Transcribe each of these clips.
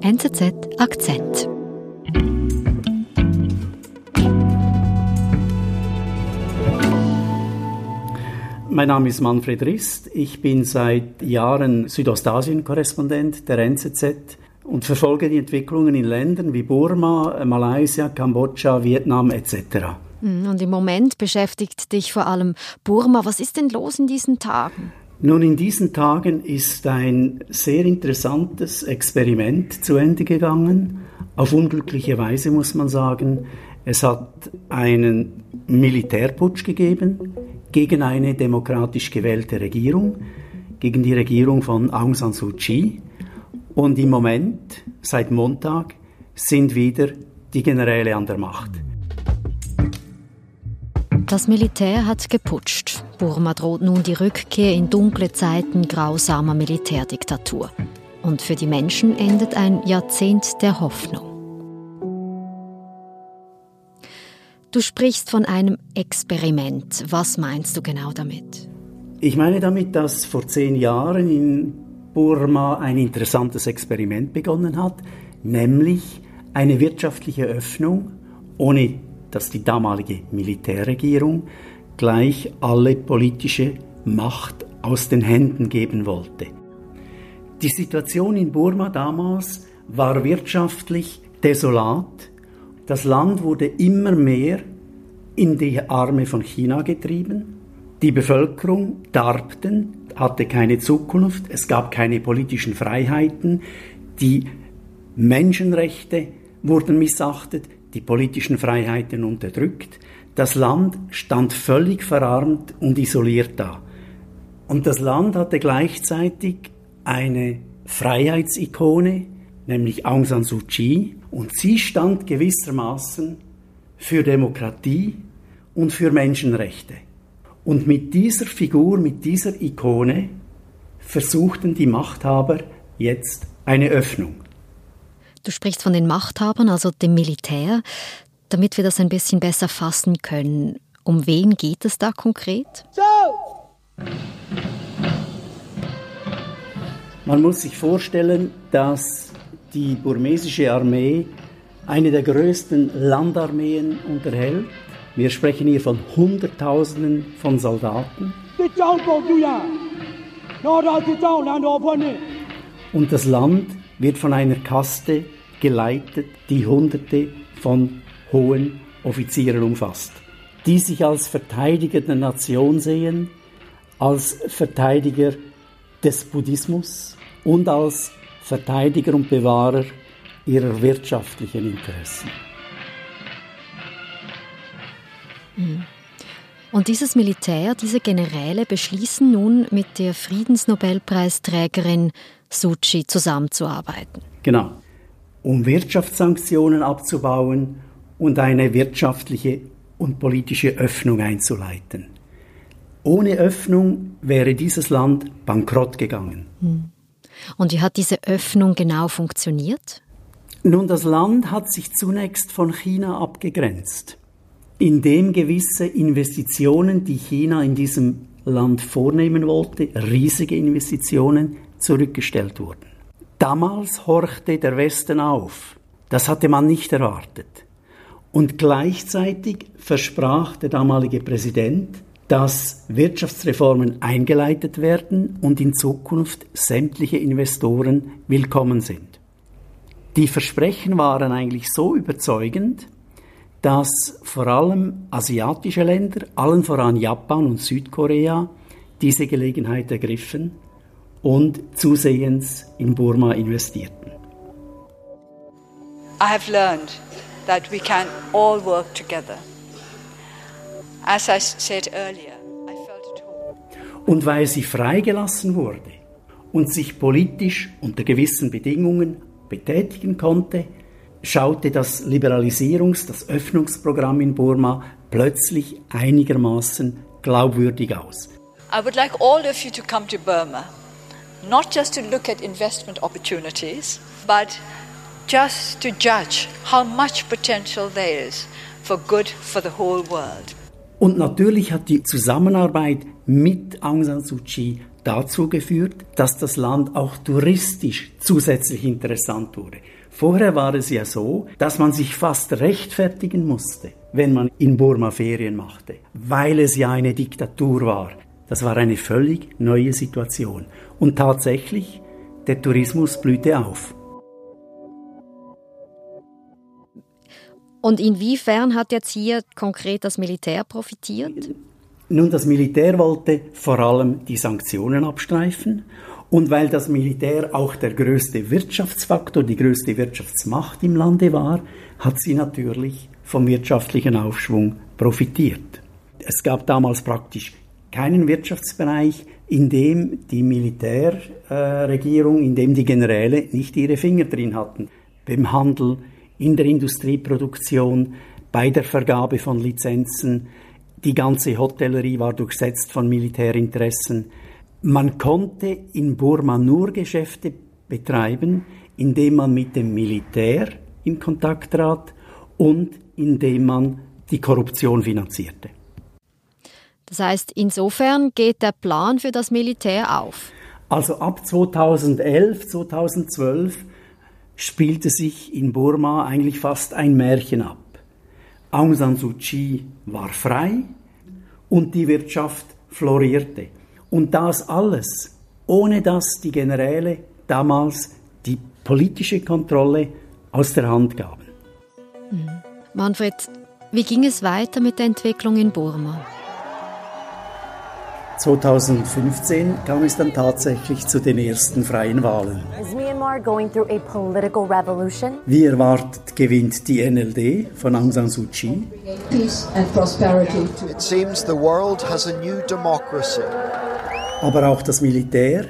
NZZ Akzent. Mein Name ist Manfred Rist. Ich bin seit Jahren Südostasien-Korrespondent der NZZ und verfolge die Entwicklungen in Ländern wie Burma, Malaysia, Kambodscha, Vietnam etc. Hm, und im Moment beschäftigt dich vor allem Burma. Was ist denn los in diesen Tagen? Nun, in diesen Tagen ist ein sehr interessantes Experiment zu Ende gegangen. Auf unglückliche Weise muss man sagen. Es hat einen Militärputsch gegeben gegen eine demokratisch gewählte Regierung, gegen die Regierung von Aung San Suu Kyi. Und im Moment, seit Montag, sind wieder die Generäle an der Macht. Das Militär hat geputscht. Burma droht nun die Rückkehr in dunkle Zeiten grausamer Militärdiktatur. Und für die Menschen endet ein Jahrzehnt der Hoffnung. Du sprichst von einem Experiment. Was meinst du genau damit? Ich meine damit, dass vor zehn Jahren in Burma ein interessantes Experiment begonnen hat, nämlich eine wirtschaftliche Öffnung ohne dass die damalige Militärregierung gleich alle politische Macht aus den Händen geben wollte. Die Situation in Burma damals war wirtschaftlich desolat. Das Land wurde immer mehr in die Arme von China getrieben. Die Bevölkerung darbten, hatte keine Zukunft, es gab keine politischen Freiheiten, die Menschenrechte wurden missachtet, die politischen Freiheiten unterdrückt. Das Land stand völlig verarmt und isoliert da. Und das Land hatte gleichzeitig eine Freiheitsikone, nämlich Aung San Suu Kyi, und sie stand gewissermaßen für Demokratie und für Menschenrechte. Und mit dieser Figur, mit dieser Ikone versuchten die Machthaber jetzt eine Öffnung. Du sprichst von den Machthabern, also dem Militär. Damit wir das ein bisschen besser fassen können, um wen geht es da konkret? Man muss sich vorstellen, dass die burmesische Armee eine der größten Landarmeen unterhält. Wir sprechen hier von Hunderttausenden von Soldaten. Und das Land wird von einer Kaste geleitet, die Hunderte von hohen Offizieren umfasst, die sich als Verteidiger der Nation sehen, als Verteidiger des Buddhismus und als Verteidiger und Bewahrer ihrer wirtschaftlichen Interessen. Mhm. Und dieses Militär, diese Generäle beschließen nun mit der Friedensnobelpreisträgerin Suu Kyi zusammenzuarbeiten. Genau um Wirtschaftssanktionen abzubauen und eine wirtschaftliche und politische Öffnung einzuleiten. Ohne Öffnung wäre dieses Land bankrott gegangen. Hm. Und wie hat diese Öffnung genau funktioniert? Nun, das Land hat sich zunächst von China abgegrenzt, indem gewisse Investitionen, die China in diesem Land vornehmen wollte, riesige Investitionen, zurückgestellt wurden. Damals horchte der Westen auf. Das hatte man nicht erwartet. Und gleichzeitig versprach der damalige Präsident, dass Wirtschaftsreformen eingeleitet werden und in Zukunft sämtliche Investoren willkommen sind. Die Versprechen waren eigentlich so überzeugend, dass vor allem asiatische Länder, allen voran Japan und Südkorea, diese Gelegenheit ergriffen und zusehends in Burma investierten. I have learned that we can all work together. As I said earlier, I felt at home. Und weil sie freigelassen wurde und sich politisch unter gewissen Bedingungen betätigen konnte, schaute das Liberalisierungs-, das Öffnungsprogramm in Burma plötzlich einigermaßen glaubwürdig aus. I would like all of you to come to Burma not just to look at investment opportunities, but just to judge how much potential there is for good for the whole world. Und natürlich hat die Zusammenarbeit mit Aung San Suu Kyi dazu geführt, dass das Land auch touristisch zusätzlich interessant wurde. Vorher war es ja so, dass man sich fast rechtfertigen musste, wenn man in Burma Ferien machte, weil es ja eine Diktatur war. Das war eine völlig neue Situation. Und tatsächlich, der Tourismus blühte auf. Und inwiefern hat jetzt hier konkret das Militär profitiert? Nun, das Militär wollte vor allem die Sanktionen abstreifen und weil das Militär auch der größte Wirtschaftsfaktor, die größte Wirtschaftsmacht im Lande war, hat sie natürlich vom wirtschaftlichen Aufschwung profitiert. Es gab damals praktisch keinen Wirtschaftsbereich, in dem die Militärregierung, in dem die Generäle nicht ihre Finger drin hatten. Beim Handel, in der Industrieproduktion, bei der Vergabe von Lizenzen. Die ganze Hotellerie war durchsetzt von Militärinteressen. Man konnte in Burma nur Geschäfte betreiben, indem man mit dem Militär in Kontakt trat und indem man die Korruption finanzierte. Das heißt, insofern geht der Plan für das Militär auf. Also ab 2011, 2012 spielte sich in Burma eigentlich fast ein Märchen ab. Aung San Suu Kyi war frei und die Wirtschaft florierte. Und das alles, ohne dass die Generäle damals die politische Kontrolle aus der Hand gaben. Mhm. Manfred, wie ging es weiter mit der Entwicklung in Burma? 2015 kam es dann tatsächlich zu den ersten freien Wahlen. Wie erwartet gewinnt die NLD von Aung San Suu Kyi. Aber auch das Militär,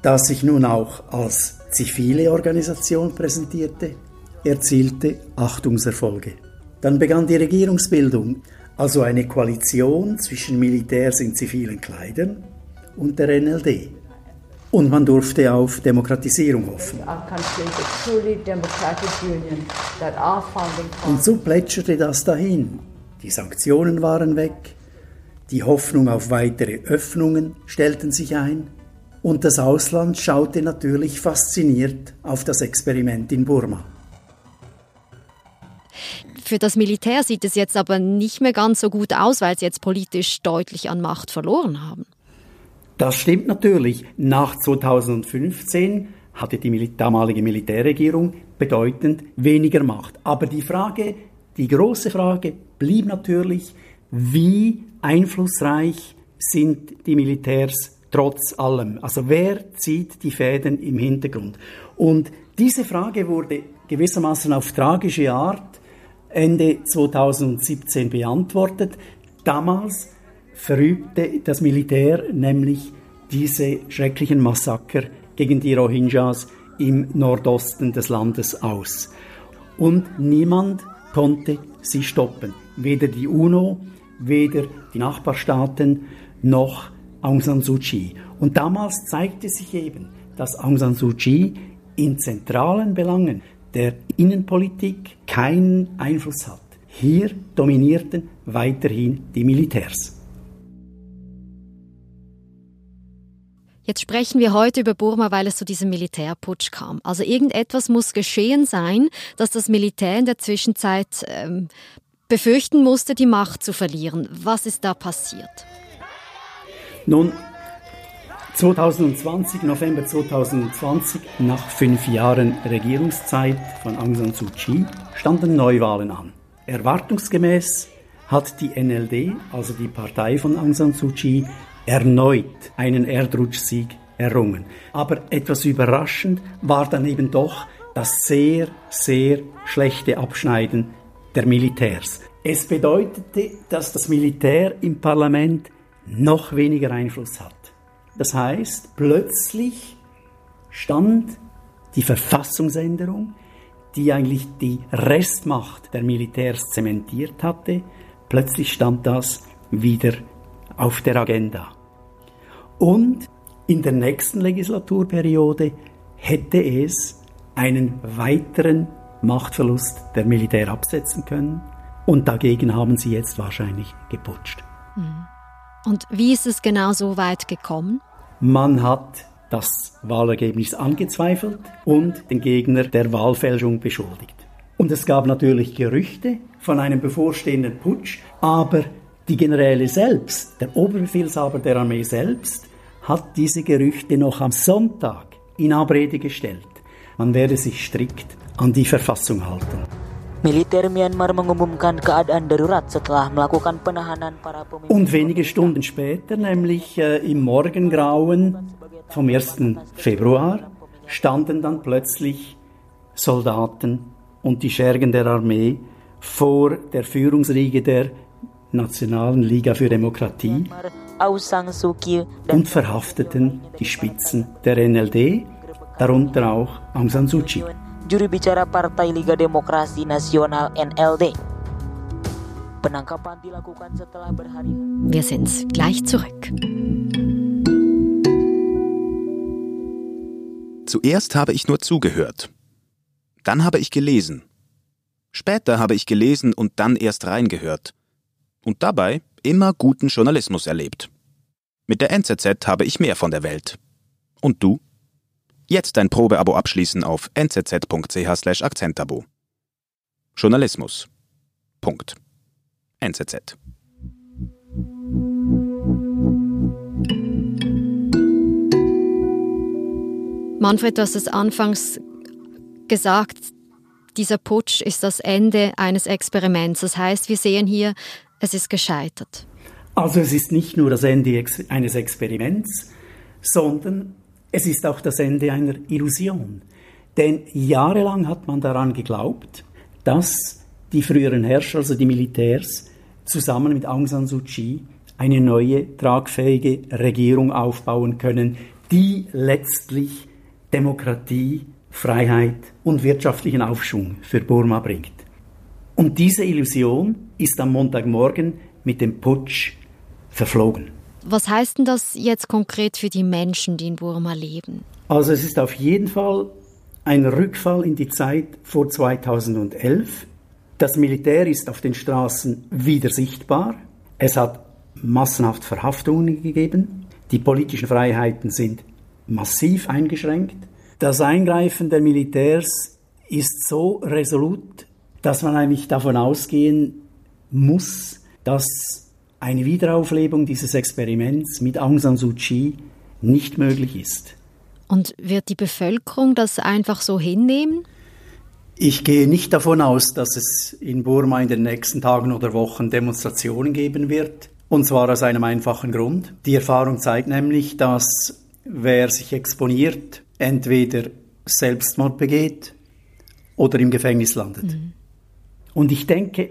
das sich nun auch als zivile Organisation präsentierte, erzielte Achtungserfolge. Dann begann die Regierungsbildung also eine Koalition zwischen Militärs in zivilen Kleidern und der NLD. Und man durfte auf Demokratisierung hoffen. Und so plätscherte das dahin. Die Sanktionen waren weg, die Hoffnung auf weitere Öffnungen stellten sich ein und das Ausland schaute natürlich fasziniert auf das Experiment in Burma. Für das Militär sieht es jetzt aber nicht mehr ganz so gut aus, weil sie jetzt politisch deutlich an Macht verloren haben. Das stimmt natürlich. Nach 2015 hatte die damalige Militärregierung bedeutend weniger Macht. Aber die Frage, die große Frage blieb natürlich, wie einflussreich sind die Militärs trotz allem? Also wer zieht die Fäden im Hintergrund? Und diese Frage wurde gewissermaßen auf tragische Art Ende 2017 beantwortet. Damals verübte das Militär nämlich diese schrecklichen Massaker gegen die Rohingyas im Nordosten des Landes aus. Und niemand konnte sie stoppen. Weder die UNO, weder die Nachbarstaaten noch Aung San Suu Kyi. Und damals zeigte sich eben, dass Aung San Suu Kyi in zentralen Belangen der Innenpolitik keinen Einfluss hat. Hier dominierten weiterhin die Militärs. Jetzt sprechen wir heute über Burma, weil es zu diesem Militärputsch kam. Also irgendetwas muss geschehen sein, dass das Militär in der Zwischenzeit ähm, befürchten musste, die Macht zu verlieren. Was ist da passiert? Nun, 2020, November 2020, nach fünf Jahren Regierungszeit von Aung San Suu Kyi, standen Neuwahlen an. Erwartungsgemäß hat die NLD, also die Partei von Aung San Suu Kyi, erneut einen Erdrutschsieg errungen. Aber etwas überraschend war dann eben doch das sehr, sehr schlechte Abschneiden der Militärs. Es bedeutete, dass das Militär im Parlament noch weniger Einfluss hat. Das heißt, plötzlich stand die Verfassungsänderung, die eigentlich die Restmacht der Militärs zementiert hatte, plötzlich stand das wieder auf der Agenda. Und in der nächsten Legislaturperiode hätte es einen weiteren Machtverlust der Militär absetzen können. Und dagegen haben sie jetzt wahrscheinlich geputscht. Mhm. Und wie ist es genau so weit gekommen? Man hat das Wahlergebnis angezweifelt und den Gegner der Wahlfälschung beschuldigt. Und es gab natürlich Gerüchte von einem bevorstehenden Putsch, aber die Generäle selbst, der Oberbefehlshaber der Armee selbst, hat diese Gerüchte noch am Sonntag in Abrede gestellt. Man werde sich strikt an die Verfassung halten. Militer Myanmar mengumumkan keadaan darurat setelah melakukan penahanan para pemimpin. Und wenige Stunden später, nämlich äh, im Morgengrauen vom 1. Februar, standen dann plötzlich Soldaten und die Schergen der Armee vor der Führungsriege der Nationalen Liga für Demokratie und verhafteten die Spitzen der NLD, darunter auch Aung San Suu Kyi. Juru bicara Partai Liga Demokrasi Nasional NLD. Penangkapan dilakukan setelah berhari. Wir sind gleich zurück. Zuerst habe ich nur zugehört. Dann habe ich gelesen. Später habe ich gelesen und dann erst reingehört. Und dabei immer guten Journalismus erlebt. Mit der NZZ habe ich mehr von der Welt. Und du? Jetzt dein Probeabo abschließen auf nzz.ch Akzentabo. Journalismus. Punkt. NZZ. Manfred, du hast es anfangs gesagt, dieser Putsch ist das Ende eines Experiments. Das heißt, wir sehen hier, es ist gescheitert. Also es ist nicht nur das Ende eines Experiments, sondern es ist auch das Ende einer Illusion. Denn jahrelang hat man daran geglaubt, dass die früheren Herrscher, also die Militärs, zusammen mit Aung San Suu Kyi eine neue, tragfähige Regierung aufbauen können, die letztlich Demokratie, Freiheit und wirtschaftlichen Aufschwung für Burma bringt. Und diese Illusion ist am Montagmorgen mit dem Putsch verflogen. Was heißt denn das jetzt konkret für die Menschen, die in Burma leben? Also es ist auf jeden Fall ein Rückfall in die Zeit vor 2011. Das Militär ist auf den Straßen wieder sichtbar. Es hat massenhaft Verhaftungen gegeben. Die politischen Freiheiten sind massiv eingeschränkt. Das Eingreifen der Militärs ist so resolut, dass man eigentlich davon ausgehen muss, dass eine Wiederauflebung dieses Experiments mit Aung San Suu Kyi nicht möglich ist. Und wird die Bevölkerung das einfach so hinnehmen? Ich gehe nicht davon aus, dass es in Burma in den nächsten Tagen oder Wochen Demonstrationen geben wird. Und zwar aus einem einfachen Grund. Die Erfahrung zeigt nämlich, dass wer sich exponiert, entweder Selbstmord begeht oder im Gefängnis landet. Mhm. Und ich denke,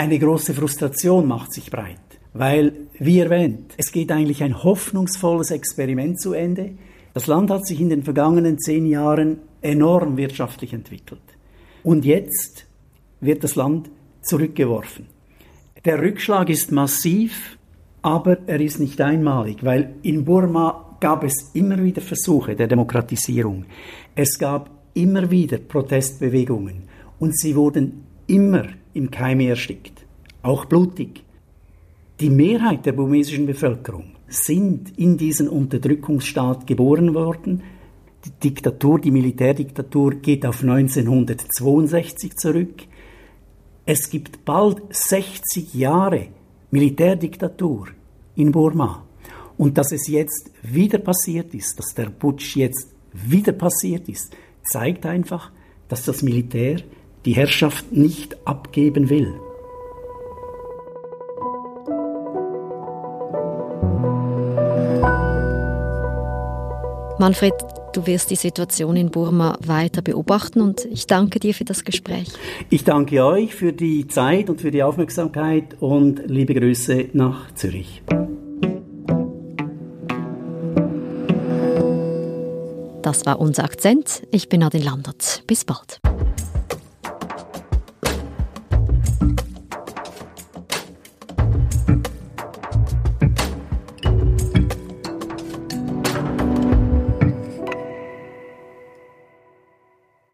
eine große Frustration macht sich breit, weil, wie erwähnt, es geht eigentlich ein hoffnungsvolles Experiment zu Ende. Das Land hat sich in den vergangenen zehn Jahren enorm wirtschaftlich entwickelt. Und jetzt wird das Land zurückgeworfen. Der Rückschlag ist massiv, aber er ist nicht einmalig, weil in Burma gab es immer wieder Versuche der Demokratisierung. Es gab immer wieder Protestbewegungen und sie wurden immer im Keime erstickt, auch blutig. Die Mehrheit der burmesischen Bevölkerung sind in diesen Unterdrückungsstaat geboren worden. Die Diktatur, die Militärdiktatur geht auf 1962 zurück. Es gibt bald 60 Jahre Militärdiktatur in Burma. Und dass es jetzt wieder passiert ist, dass der Putsch jetzt wieder passiert ist, zeigt einfach, dass das Militär die Herrschaft nicht abgeben will. Manfred, du wirst die Situation in Burma weiter beobachten und ich danke dir für das Gespräch. Ich danke euch für die Zeit und für die Aufmerksamkeit und liebe Grüße nach Zürich. Das war unser Akzent. Ich bin Adin Landert. Bis bald.